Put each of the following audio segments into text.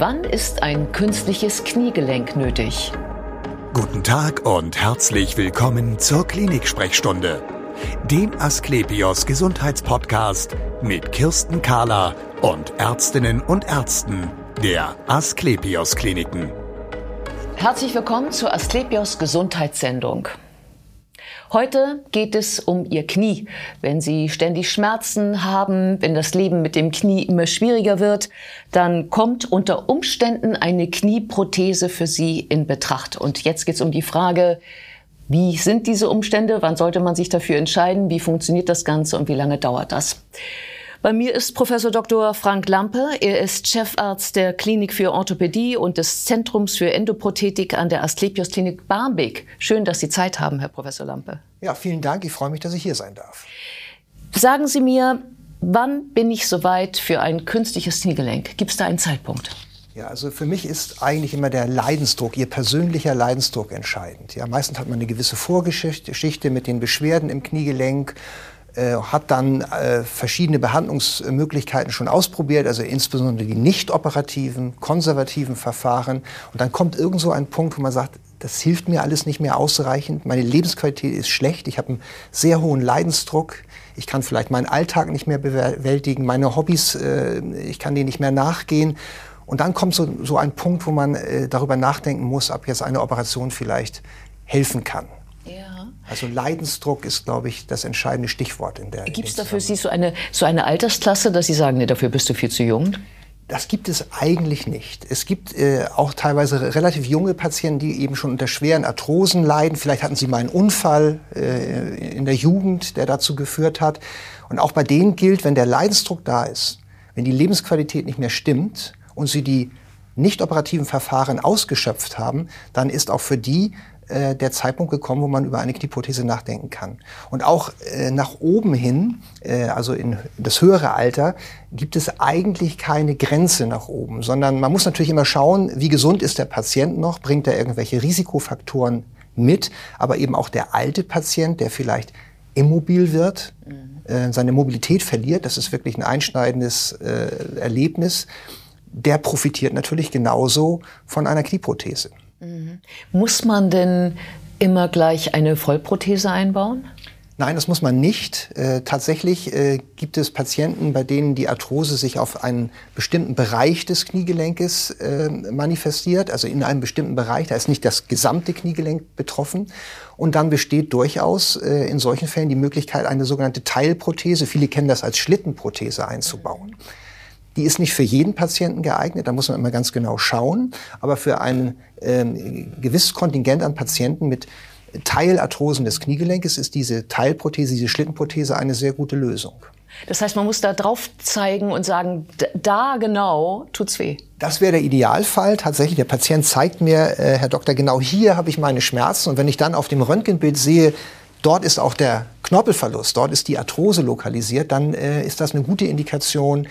Wann ist ein künstliches Kniegelenk nötig? Guten Tag und herzlich willkommen zur Klinik-Sprechstunde, dem Asklepios Gesundheitspodcast mit Kirsten Kahler und Ärztinnen und Ärzten der Asklepios Kliniken. Herzlich willkommen zur Asklepios Gesundheitssendung. Heute geht es um Ihr Knie. Wenn Sie ständig Schmerzen haben, wenn das Leben mit dem Knie immer schwieriger wird, dann kommt unter Umständen eine Knieprothese für Sie in Betracht. Und jetzt geht es um die Frage, wie sind diese Umstände? Wann sollte man sich dafür entscheiden? Wie funktioniert das Ganze und wie lange dauert das? Bei mir ist Professor Dr. Frank Lampe. Er ist Chefarzt der Klinik für Orthopädie und des Zentrums für Endoprothetik an der Asklepios Klinik Barmbek. Schön, dass Sie Zeit haben, Herr Professor Lampe. Ja, vielen Dank. Ich freue mich, dass ich hier sein darf. Sagen Sie mir, wann bin ich soweit für ein künstliches Kniegelenk? Gibt es da einen Zeitpunkt? Ja, also für mich ist eigentlich immer der Leidensdruck, Ihr persönlicher Leidensdruck entscheidend. Ja, meistens hat man eine gewisse Vorgeschichte mit den Beschwerden im Kniegelenk äh, hat dann äh, verschiedene Behandlungsmöglichkeiten schon ausprobiert, also insbesondere die nicht operativen, konservativen Verfahren. Und dann kommt irgend so ein Punkt, wo man sagt, das hilft mir alles nicht mehr ausreichend, meine Lebensqualität ist schlecht, ich habe einen sehr hohen Leidensdruck, ich kann vielleicht meinen Alltag nicht mehr bewältigen, meine Hobbys, äh, ich kann denen nicht mehr nachgehen. Und dann kommt so, so ein Punkt, wo man äh, darüber nachdenken muss, ob jetzt eine Operation vielleicht helfen kann. Ja. Also Leidensdruck ist, glaube ich, das entscheidende Stichwort in der. Gibt es dafür Sie so eine, so eine Altersklasse, dass Sie sagen, nee, dafür bist du viel zu jung? Das gibt es eigentlich nicht. Es gibt äh, auch teilweise relativ junge Patienten, die eben schon unter schweren Arthrosen leiden. Vielleicht hatten sie mal einen Unfall äh, in der Jugend, der dazu geführt hat. Und auch bei denen gilt, wenn der Leidensdruck da ist, wenn die Lebensqualität nicht mehr stimmt und sie die nicht operativen Verfahren ausgeschöpft haben, dann ist auch für die äh, der Zeitpunkt gekommen, wo man über eine Knieprothese nachdenken kann. Und auch äh, nach oben hin, äh, also in das höhere Alter, gibt es eigentlich keine Grenze nach oben, sondern man muss natürlich immer schauen, wie gesund ist der Patient noch, bringt er irgendwelche Risikofaktoren mit, aber eben auch der alte Patient, der vielleicht immobil wird, mhm. äh, seine Mobilität verliert, das ist wirklich ein einschneidendes äh, Erlebnis, der profitiert natürlich genauso von einer Knieprothese. Mhm. Muss man denn immer gleich eine Vollprothese einbauen? Nein, das muss man nicht. Äh, tatsächlich äh, gibt es Patienten, bei denen die Arthrose sich auf einen bestimmten Bereich des Kniegelenkes äh, manifestiert, also in einem bestimmten Bereich. Da ist nicht das gesamte Kniegelenk betroffen. Und dann besteht durchaus äh, in solchen Fällen die Möglichkeit, eine sogenannte Teilprothese, viele kennen das als Schlittenprothese, einzubauen. Mhm. Die ist nicht für jeden Patienten geeignet, da muss man immer ganz genau schauen. Aber für ein ähm, gewisses Kontingent an Patienten mit Teilarthrosen des Kniegelenkes ist diese Teilprothese, diese Schlittenprothese eine sehr gute Lösung. Das heißt, man muss da drauf zeigen und sagen, da genau tut's weh. Das wäre der Idealfall. Tatsächlich, der Patient zeigt mir, äh, Herr Doktor, genau hier habe ich meine Schmerzen. Und wenn ich dann auf dem Röntgenbild sehe, dort ist auch der Knorpelverlust, dort ist die Arthrose lokalisiert, dann äh, ist das eine gute Indikation,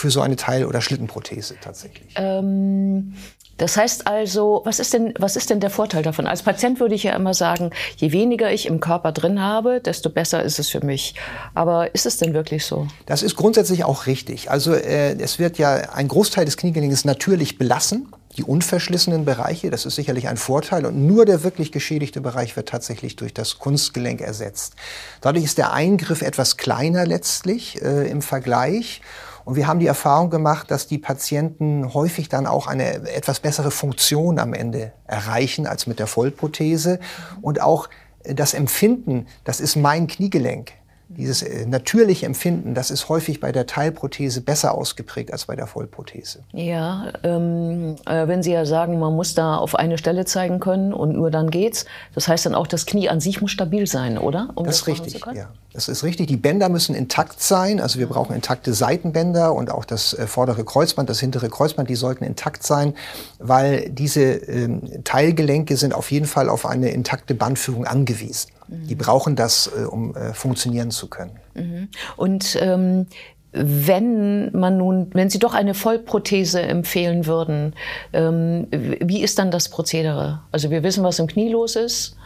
für so eine Teil- oder Schlittenprothese tatsächlich. Ähm, das heißt also, was ist denn, was ist denn der Vorteil davon? Als Patient würde ich ja immer sagen, je weniger ich im Körper drin habe, desto besser ist es für mich. Aber ist es denn wirklich so? Das ist grundsätzlich auch richtig. Also äh, es wird ja ein Großteil des Kniegelenks natürlich belassen. Die unverschlissenen Bereiche, das ist sicherlich ein Vorteil. Und nur der wirklich geschädigte Bereich wird tatsächlich durch das Kunstgelenk ersetzt. Dadurch ist der Eingriff etwas kleiner letztlich äh, im Vergleich. Und wir haben die Erfahrung gemacht, dass die Patienten häufig dann auch eine etwas bessere Funktion am Ende erreichen als mit der Vollprothese. Und auch das Empfinden, das ist mein Kniegelenk, dieses äh, natürliche Empfinden, das ist häufig bei der Teilprothese besser ausgeprägt als bei der Vollprothese. Ja, ähm, äh, wenn Sie ja sagen, man muss da auf eine Stelle zeigen können und nur dann geht's, das heißt dann auch, das Knie an sich muss stabil sein, oder? Um das, das ist richtig, ja. Das ist richtig. Die Bänder müssen intakt sein. Also wir brauchen intakte Seitenbänder und auch das äh, vordere Kreuzband, das hintere Kreuzband, die sollten intakt sein, weil diese ähm, Teilgelenke sind auf jeden Fall auf eine intakte Bandführung angewiesen. Mhm. Die brauchen das, äh, um äh, funktionieren zu können. Mhm. Und ähm, wenn man nun, wenn Sie doch eine Vollprothese empfehlen würden, ähm, wie ist dann das Prozedere? Also wir wissen, was im Knie los ist.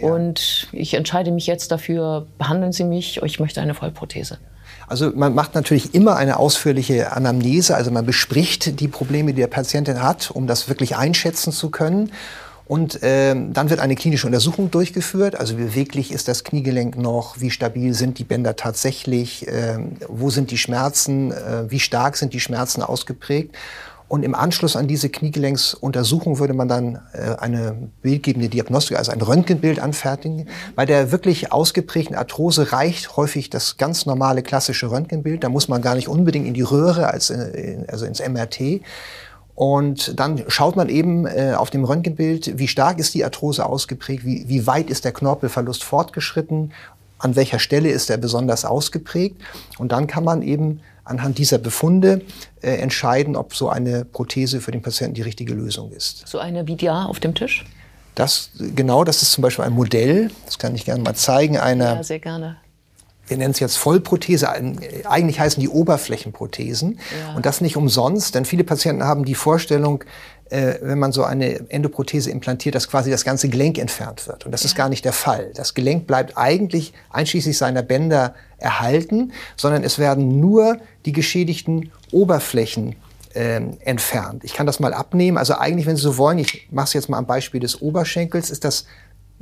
Und ich entscheide mich jetzt dafür, behandeln Sie mich, ich möchte eine Vollprothese. Also man macht natürlich immer eine ausführliche Anamnese, also man bespricht die Probleme, die der Patientin hat, um das wirklich einschätzen zu können. Und ähm, dann wird eine klinische Untersuchung durchgeführt. Also wie beweglich ist das Kniegelenk noch? Wie stabil sind die Bänder tatsächlich? Ähm, wo sind die Schmerzen? Äh, wie stark sind die Schmerzen ausgeprägt? Und im Anschluss an diese Kniegelenksuntersuchung würde man dann äh, eine bildgebende Diagnostik, also ein Röntgenbild anfertigen. Bei der wirklich ausgeprägten Arthrose reicht häufig das ganz normale klassische Röntgenbild. Da muss man gar nicht unbedingt in die Röhre, als in, also ins MRT. Und dann schaut man eben äh, auf dem Röntgenbild, wie stark ist die Arthrose ausgeprägt, wie, wie weit ist der Knorpelverlust fortgeschritten, an welcher Stelle ist er besonders ausgeprägt. Und dann kann man eben anhand dieser Befunde äh, entscheiden, ob so eine Prothese für den Patienten die richtige Lösung ist. So eine wie da auf dem Tisch? Das, genau, das ist zum Beispiel ein Modell, das kann ich gerne mal zeigen, einer, ja, sehr gerne. Wir nennen es jetzt Vollprothese, eigentlich heißen die Oberflächenprothesen. Ja. Und das nicht umsonst, denn viele Patienten haben die Vorstellung, äh, wenn man so eine Endoprothese implantiert, dass quasi das ganze Gelenk entfernt wird. Und das ja. ist gar nicht der Fall. Das Gelenk bleibt eigentlich einschließlich seiner Bänder erhalten, sondern es werden nur die geschädigten Oberflächen ähm, entfernt. Ich kann das mal abnehmen. Also eigentlich, wenn Sie so wollen, ich mache es jetzt mal am Beispiel des Oberschenkels, ist das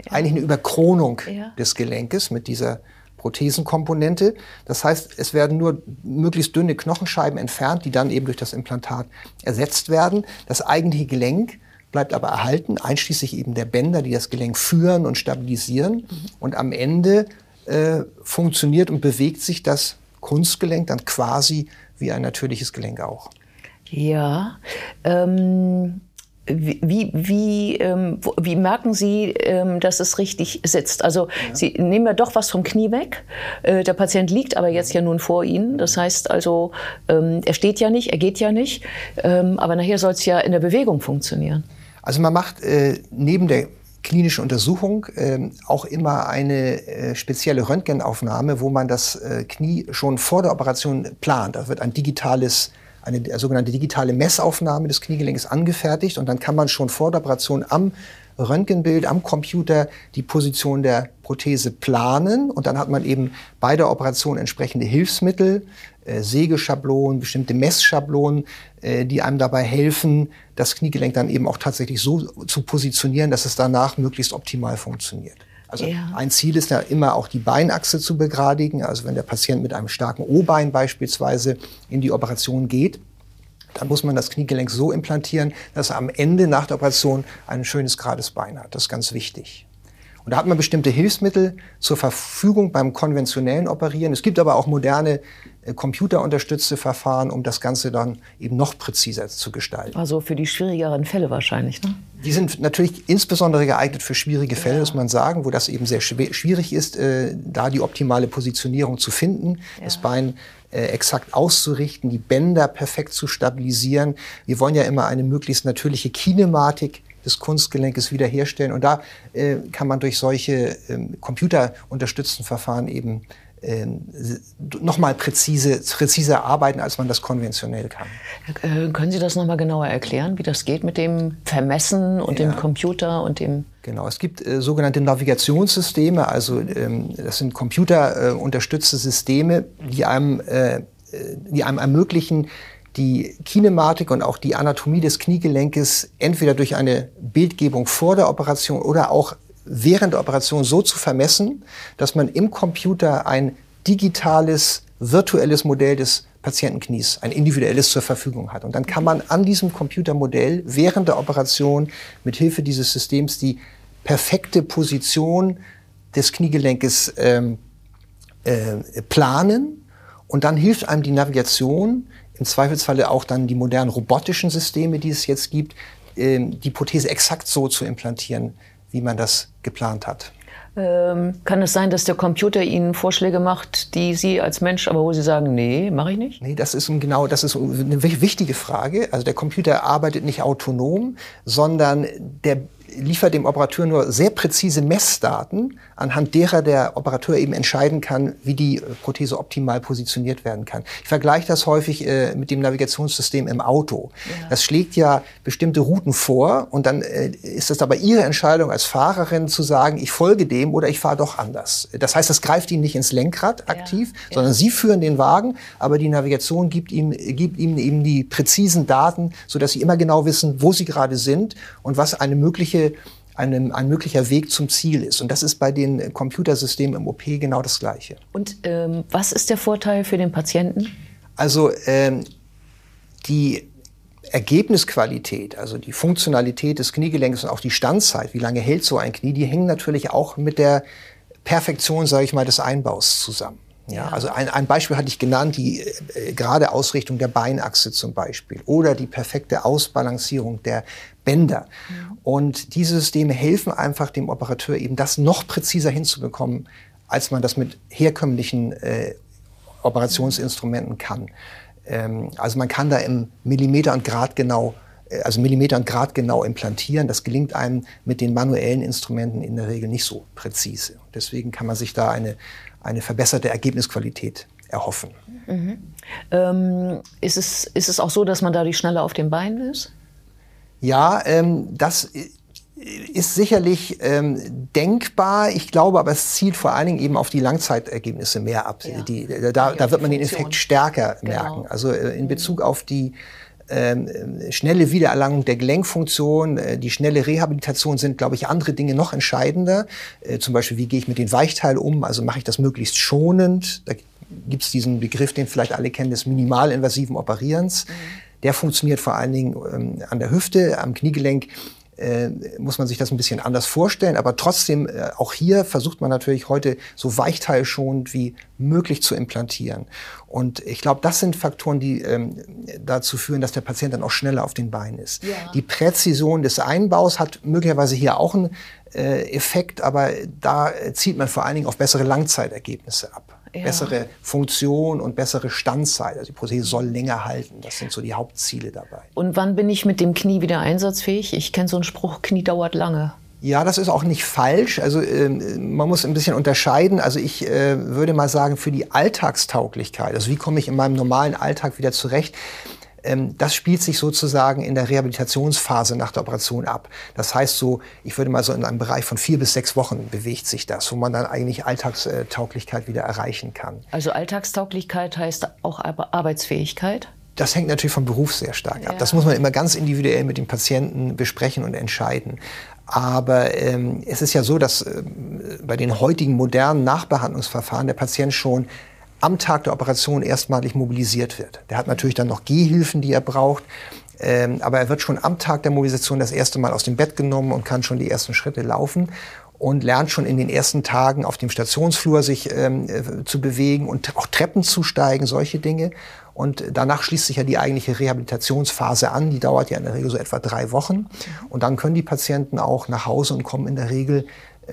ja. eigentlich eine Überkronung des Gelenkes mit dieser Prothesenkomponente. Das heißt, es werden nur möglichst dünne Knochenscheiben entfernt, die dann eben durch das Implantat ersetzt werden. Das eigentliche Gelenk bleibt aber erhalten, einschließlich eben der Bänder, die das Gelenk führen und stabilisieren. Mhm. Und am Ende äh, funktioniert und bewegt sich das Kunstgelenk dann quasi wie ein natürliches Gelenk auch. Ja. Ähm wie, wie, ähm, wie merken Sie, ähm, dass es richtig sitzt? Also ja. Sie nehmen ja doch was vom Knie weg. Äh, der Patient liegt aber jetzt ja nun vor Ihnen. Das heißt also, ähm, er steht ja nicht, er geht ja nicht. Ähm, aber nachher soll es ja in der Bewegung funktionieren. Also man macht äh, neben der klinischen Untersuchung äh, auch immer eine äh, spezielle Röntgenaufnahme, wo man das äh, Knie schon vor der Operation plant. Da wird ein digitales eine sogenannte digitale Messaufnahme des Kniegelenkes angefertigt und dann kann man schon vor der Operation am Röntgenbild am Computer die Position der Prothese planen und dann hat man eben bei der Operation entsprechende Hilfsmittel, äh, Sägeschablonen, bestimmte Messschablonen, äh, die einem dabei helfen, das Kniegelenk dann eben auch tatsächlich so zu positionieren, dass es danach möglichst optimal funktioniert. Also ja. ein Ziel ist ja immer auch die Beinachse zu begradigen. Also wenn der Patient mit einem starken O-Bein beispielsweise in die Operation geht, dann muss man das Kniegelenk so implantieren, dass er am Ende nach der Operation ein schönes gerades Bein hat. Das ist ganz wichtig. Und da hat man bestimmte Hilfsmittel zur Verfügung beim konventionellen Operieren. Es gibt aber auch moderne äh, computerunterstützte Verfahren, um das Ganze dann eben noch präziser zu gestalten. Also für die schwierigeren Fälle wahrscheinlich, ne? Die sind natürlich insbesondere geeignet für schwierige Fälle, ja. muss man sagen, wo das eben sehr schwierig ist, äh, da die optimale Positionierung zu finden, ja. das Bein äh, exakt auszurichten, die Bänder perfekt zu stabilisieren. Wir wollen ja immer eine möglichst natürliche Kinematik des Kunstgelenkes wiederherstellen. Und da äh, kann man durch solche ähm, computerunterstützten Verfahren eben ähm, nochmal präzise, präziser arbeiten, als man das konventionell kann. Äh, können Sie das nochmal genauer erklären, wie das geht mit dem Vermessen und ja. dem Computer und dem Genau, es gibt äh, sogenannte Navigationssysteme, also ähm, das sind computerunterstützte äh, Systeme, die einem, äh, die einem ermöglichen, die Kinematik und auch die Anatomie des Kniegelenkes entweder durch eine Bildgebung vor der Operation oder auch während der Operation so zu vermessen, dass man im Computer ein digitales, virtuelles Modell des Patientenknies, ein individuelles zur Verfügung hat. Und dann kann man an diesem Computermodell während der Operation mit Hilfe dieses Systems die perfekte Position des Kniegelenkes ähm, äh, planen. Und dann hilft einem die Navigation, im Zweifelsfalle auch dann die modernen robotischen Systeme, die es jetzt gibt, äh, die Prothese exakt so zu implantieren, wie man das geplant hat. Ähm, kann es sein, dass der Computer Ihnen Vorschläge macht, die Sie als Mensch, aber wo Sie sagen, nee, mache ich nicht? Nee, das ist genau, das ist eine wichtige Frage. Also der Computer arbeitet nicht autonom, sondern der liefert dem Operateur nur sehr präzise Messdaten, anhand derer der Operateur eben entscheiden kann, wie die Prothese optimal positioniert werden kann. Ich vergleiche das häufig äh, mit dem Navigationssystem im Auto. Ja. Das schlägt ja bestimmte Routen vor und dann äh, ist es aber Ihre Entscheidung als Fahrerin zu sagen, ich folge dem oder ich fahre doch anders. Das heißt, das greift ihn nicht ins Lenkrad aktiv, ja. sondern Sie führen den Wagen, aber die Navigation gibt ihm, gibt ihm eben die präzisen Daten, sodass Sie immer genau wissen, wo Sie gerade sind und was eine mögliche ein, ein möglicher Weg zum Ziel ist. Und das ist bei den Computersystemen im OP genau das Gleiche. Und ähm, was ist der Vorteil für den Patienten? Also ähm, die Ergebnisqualität, also die Funktionalität des Kniegelenks und auch die Standzeit, wie lange hält so ein Knie, die hängen natürlich auch mit der Perfektion, sage ich mal, des Einbaus zusammen. Ja, also ein, ein Beispiel hatte ich genannt, die äh, gerade Ausrichtung der Beinachse zum Beispiel oder die perfekte Ausbalancierung der Bänder. Mhm. Und diese Systeme helfen einfach dem Operateur eben das noch präziser hinzubekommen, als man das mit herkömmlichen äh, Operationsinstrumenten kann. Ähm, also man kann da im Millimeter und Grad genau äh, also Millimeter und Grad genau implantieren. Das gelingt einem mit den manuellen Instrumenten in der Regel nicht so präzise. Deswegen kann man sich da eine, eine verbesserte Ergebnisqualität erhoffen. Mhm. Ähm, ist, es, ist es auch so, dass man dadurch schneller auf den Beinen ist? Ja, ähm, das ist sicherlich ähm, denkbar. Ich glaube, aber es zielt vor allen Dingen eben auf die Langzeitergebnisse mehr ab. Ja. Die, da, da wird man den Effekt stärker genau. merken. Also äh, in Bezug auf die schnelle Wiedererlangung der Gelenkfunktion, äh, die schnelle Rehabilitation sind, glaube ich, andere Dinge noch entscheidender. Äh, zum Beispiel, wie gehe ich mit den Weichteilen um? Also mache ich das möglichst schonend? Da gibt es diesen Begriff, den vielleicht alle kennen, des minimalinvasiven Operierens. Mhm. Der funktioniert vor allen Dingen ähm, an der Hüfte, am Kniegelenk äh, muss man sich das ein bisschen anders vorstellen. Aber trotzdem, äh, auch hier versucht man natürlich heute so weichteilschonend wie möglich zu implantieren. Und ich glaube, das sind Faktoren, die ähm, dazu führen, dass der Patient dann auch schneller auf den Beinen ist. Ja. Die Präzision des Einbaus hat möglicherweise hier auch einen äh, Effekt, aber da zielt man vor allen Dingen auf bessere Langzeitergebnisse ab ja. bessere Funktion und bessere Standzeit. Also die Prothese soll länger halten. Das sind so die Hauptziele dabei. Und wann bin ich mit dem Knie wieder einsatzfähig? Ich kenne so einen Spruch, Knie dauert lange. Ja, das ist auch nicht falsch. Also äh, man muss ein bisschen unterscheiden. Also ich äh, würde mal sagen, für die Alltagstauglichkeit, also wie komme ich in meinem normalen Alltag wieder zurecht, das spielt sich sozusagen in der Rehabilitationsphase nach der Operation ab. Das heißt so, ich würde mal so in einem Bereich von vier bis sechs Wochen bewegt sich das, wo man dann eigentlich Alltagstauglichkeit wieder erreichen kann. Also Alltagstauglichkeit heißt auch Arbeitsfähigkeit? Das hängt natürlich vom Beruf sehr stark ja. ab. Das muss man immer ganz individuell mit dem Patienten besprechen und entscheiden. Aber ähm, es ist ja so, dass äh, bei den heutigen modernen Nachbehandlungsverfahren der Patient schon am Tag der Operation erstmalig mobilisiert wird. Der hat natürlich dann noch Gehhilfen, die er braucht. Ähm, aber er wird schon am Tag der Mobilisation das erste Mal aus dem Bett genommen und kann schon die ersten Schritte laufen und lernt schon in den ersten Tagen auf dem Stationsflur sich ähm, äh, zu bewegen und auch Treppen zu steigen, solche Dinge. Und danach schließt sich ja die eigentliche Rehabilitationsphase an. Die dauert ja in der Regel so etwa drei Wochen. Und dann können die Patienten auch nach Hause und kommen in der Regel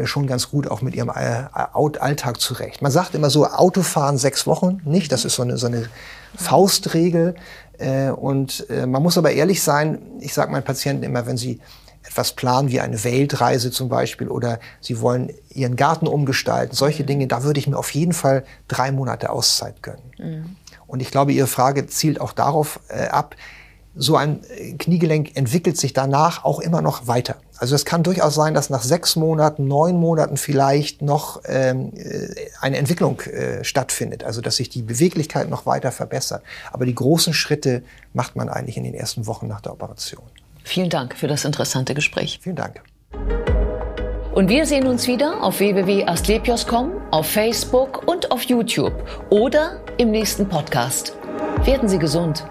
schon ganz gut auch mit ihrem äh, Alltag zurecht. Man sagt immer so, Autofahren sechs Wochen nicht, das ist so eine, so eine Faustregel. Äh, und man muss aber ehrlich sein, ich sage meinen Patienten immer, wenn sie etwas planen wie eine Weltreise zum Beispiel oder sie wollen ihren Garten umgestalten, solche Dinge, da würde ich mir auf jeden Fall drei Monate Auszeit gönnen. Mhm. Und ich glaube, Ihre Frage zielt auch darauf ab, so ein Kniegelenk entwickelt sich danach auch immer noch weiter. Also es kann durchaus sein, dass nach sechs Monaten, neun Monaten vielleicht noch ähm, äh, eine Entwicklung äh, stattfindet, also dass sich die Beweglichkeit noch weiter verbessert. Aber die großen Schritte macht man eigentlich in den ersten Wochen nach der Operation. Vielen Dank für das interessante Gespräch. Vielen Dank. Und wir sehen uns wieder auf www.astlepios.com, auf Facebook und auf YouTube oder im nächsten Podcast. Werden Sie gesund.